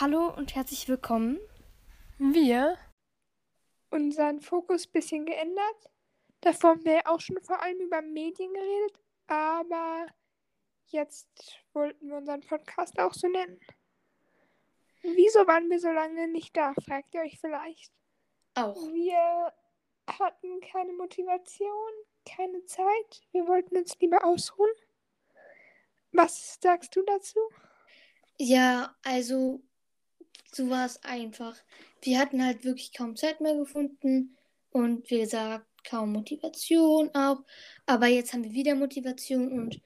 Hallo und herzlich willkommen. Wir unseren Fokus ein bisschen geändert. Davor haben wir ja auch schon vor allem über Medien geredet, aber jetzt wollten wir unseren Podcast auch so nennen. Wieso waren wir so lange nicht da, fragt ihr euch vielleicht. Auch. Wir hatten keine Motivation, keine Zeit. Wir wollten uns lieber ausruhen. Was sagst du dazu? Ja, also so war es einfach. Wir hatten halt wirklich kaum Zeit mehr gefunden und wie gesagt, kaum Motivation auch. Aber jetzt haben wir wieder Motivation und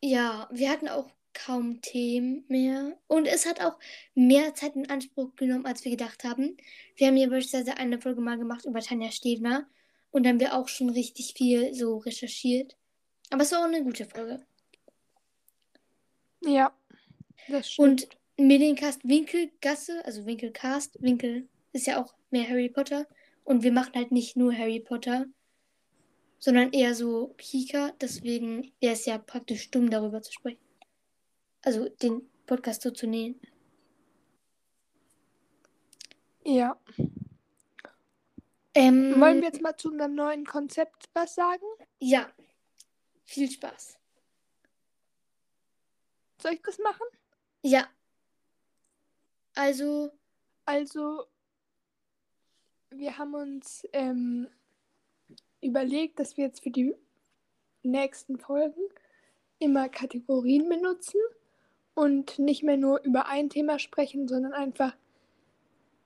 ja, wir hatten auch kaum Themen mehr. Und es hat auch mehr Zeit in Anspruch genommen, als wir gedacht haben. Wir haben hier beispielsweise eine Folge mal gemacht über Tanja Stevner und dann haben wir auch schon richtig viel so recherchiert. Aber es war auch eine gute Folge. Ja, das stimmt. Und Mediencast Winkelgasse, also Winkelcast, Winkel ist ja auch mehr Harry Potter. Und wir machen halt nicht nur Harry Potter, sondern eher so Kika. Deswegen wäre es ja praktisch dumm, darüber zu sprechen. Also den Podcast so zu nehmen. ja. Ähm, Wollen wir jetzt mal zu unserem neuen Konzept was sagen? Ja. Viel Spaß. Soll ich das machen? Ja. Also, Also, wir haben uns ähm, überlegt, dass wir jetzt für die nächsten Folgen immer Kategorien benutzen und nicht mehr nur über ein Thema sprechen, sondern einfach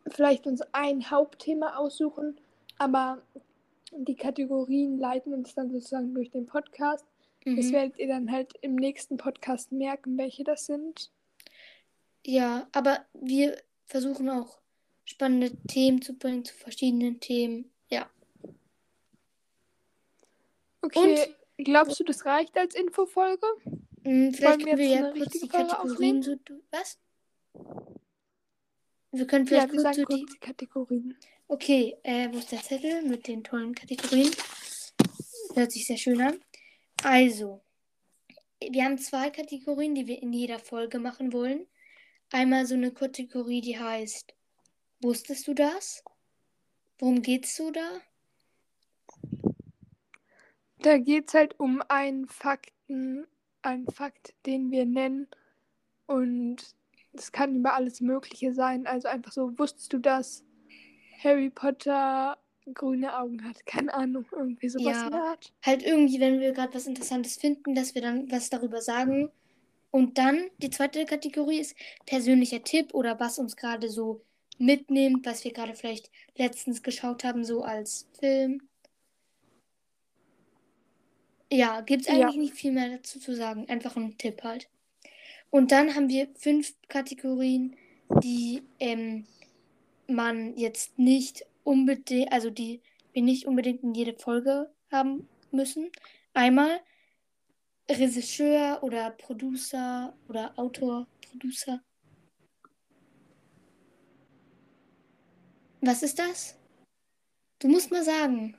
vielleicht uns ein Hauptthema aussuchen, aber die Kategorien leiten uns dann sozusagen durch den Podcast. Das mhm. werdet ihr dann halt im nächsten Podcast merken, welche das sind. Ja, aber wir versuchen auch spannende Themen zu bringen zu verschiedenen Themen. Ja. Okay, glaubst du, das reicht als Infofolge? Mm, Vielleicht wir können wir jetzt ja kurz die Folge Kategorien so. du- Was? Wir können Ja, vielleicht wir kurz so die. kurz die Kategorien. Okay, äh, wo ist der Zettel mit den tollen Kategorien? Hört sich sehr schön an. Also, wir haben zwei Kategorien, die wir in jeder Folge machen wollen. Einmal so eine Kategorie, die heißt Wusstest du das? Worum geht's so da? Da geht es halt um einen Fakten, einen Fakt, den wir nennen. Und das kann über alles Mögliche sein. Also einfach so, wusstest du, dass Harry Potter grüne Augen hat? Keine Ahnung, irgendwie sowas Ja. in der Art. Halt irgendwie, wenn wir gerade was Interessantes finden, dass wir dann was darüber sagen. Und dann die zweite Kategorie ist persönlicher Tipp oder was uns gerade so mitnimmt, was wir gerade vielleicht letztens geschaut haben, so als Film. Ja, gibt's Ja. eigentlich nicht viel mehr dazu zu sagen. Einfach ein Tipp halt. Und dann haben wir fünf Kategorien, die ähm, man jetzt nicht unbedingt, also die wir nicht unbedingt in jede Folge haben müssen. Einmal Regisseur oder Producer oder Autor, Producer. Was ist das? Du musst mal sagen.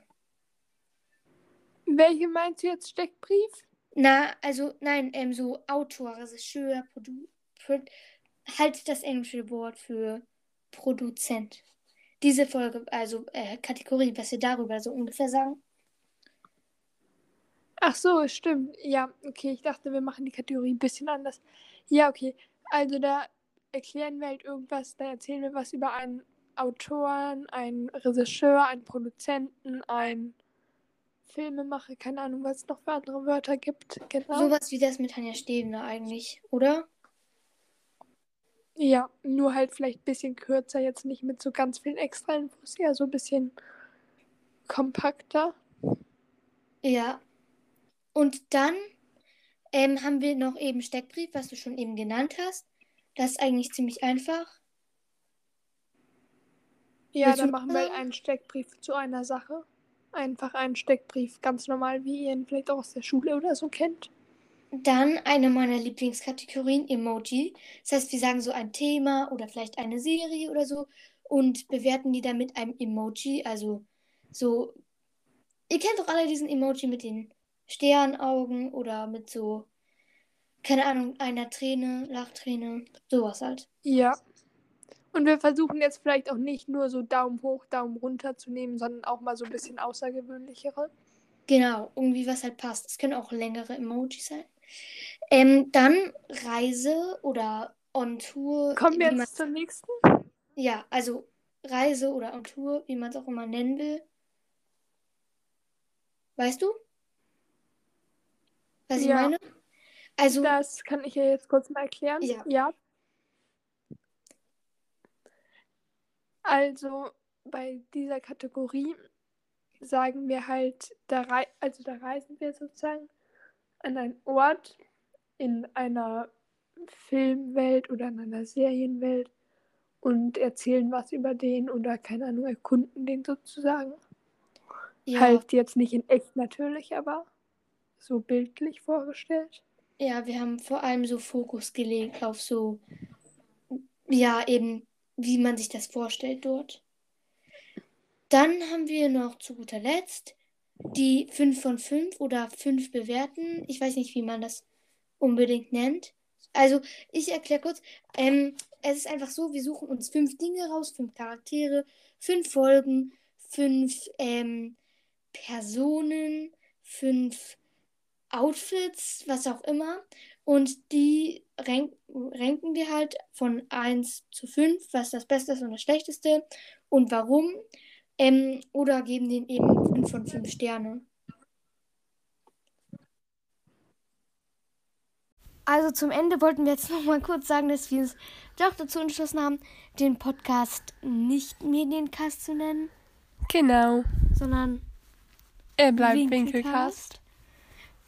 Welche meinst du jetzt Steckbrief? Na, also nein, ähm, so Autor, Regisseur, Produ Pro halt das englische Wort für Produzent. Diese Folge, also äh, Kategorie, was wir darüber so ungefähr sagen. Ach so, stimmt. Ja, okay, ich dachte, wir machen die Kategorie ein bisschen anders. Ja, okay. Also da erklären wir halt irgendwas, da erzählen wir was über einen Autoren, einen Regisseur, einen Produzenten, einen Filmemacher, keine Ahnung, was es noch für andere Wörter gibt. Genau. Sowas wie das mit Tanja Stevner eigentlich, oder? Ja, nur halt vielleicht ein bisschen kürzer, jetzt nicht mit so ganz vielen extra Infos, eher so ein bisschen kompakter. Ja. Und dann ähm, haben wir noch eben Steckbrief, was du schon eben genannt hast. Das ist eigentlich ziemlich einfach. Ja, dann machen wir einen Steckbrief zu einer Sache. Einfach einen Steckbrief, ganz normal, wie ihr ihn vielleicht auch aus der Schule oder so kennt. Dann eine meiner Lieblingskategorien, Emoji. Das heißt, wir sagen so ein Thema oder vielleicht eine Serie oder so und bewerten die dann mit einem Emoji. Also so, ihr kennt doch alle diesen Emoji mit den Sternaugen oder mit so, keine Ahnung, einer Träne, Lachträne, sowas halt. Ja. Und wir versuchen jetzt vielleicht auch nicht nur so Daumen hoch, Daumen runter zu nehmen, sondern auch mal so ein bisschen außergewöhnlichere. Genau, irgendwie was halt passt. Es können auch längere Emojis sein. Ähm, dann Reise oder On Tour. Kommen wir jetzt zur nächsten? Ja, also Reise oder On Tour, wie man es auch immer nennen will. Weißt du? Was ich Ja. meine? Also, Das kann ich ja jetzt kurz mal erklären. Ja. ja. Also bei dieser Kategorie sagen wir halt, da, also da reisen wir sozusagen an einen Ort in einer Filmwelt oder in einer Serienwelt und erzählen was über den oder keine Ahnung, erkunden den sozusagen. ja, Halt jetzt nicht in echt natürlich, aber so bildlich vorgestellt. ja, wir haben vor allem so Fokus gelegt auf so, ja, eben, wie man sich das vorstellt dort. Dann haben wir noch zu guter Letzt die 5 von 5 oder 5 bewerten. Ich weiß nicht, wie man das unbedingt nennt. Also, ich erkläre kurz. Ähm, es ist einfach so, wir suchen uns fünf Dinge raus, fünf Charaktere, fünf Folgen, fünf ähm, Personen, fünf Outfits, was auch immer. Und die rank ranken wir halt von 1 zu 5, was das Beste ist und das Schlechteste und warum. Ähm, oder geben denen eben 5 von 5 Sterne. Also zum Ende wollten wir jetzt noch mal kurz sagen, dass wir es doch dazu entschlossen haben, den Podcast nicht Mediencast zu nennen, Genau. sondern Er bleibt Winkelcast. Winkelcast.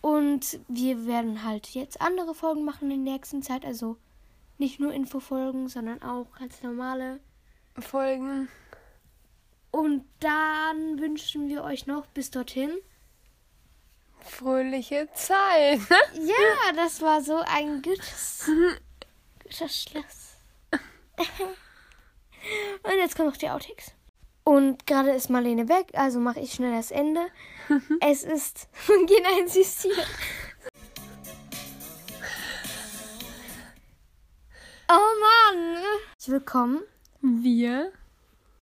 Und wir werden halt jetzt andere Folgen machen in der nächsten Zeit. Also nicht nur Infofolgen, sondern auch ganz normale. Folgen. Und dann wünschen wir euch noch bis dorthin. Fröhliche Zeit. Ja, das war so ein gutes, gutes Schluss. Und jetzt kommen noch die Outtakes. Und gerade ist Marlene weg, also mache ich schnell das Ende. es ist. Gehen ein Süßtier. Oh Mann! Willkommen. Wir.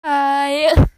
Hi.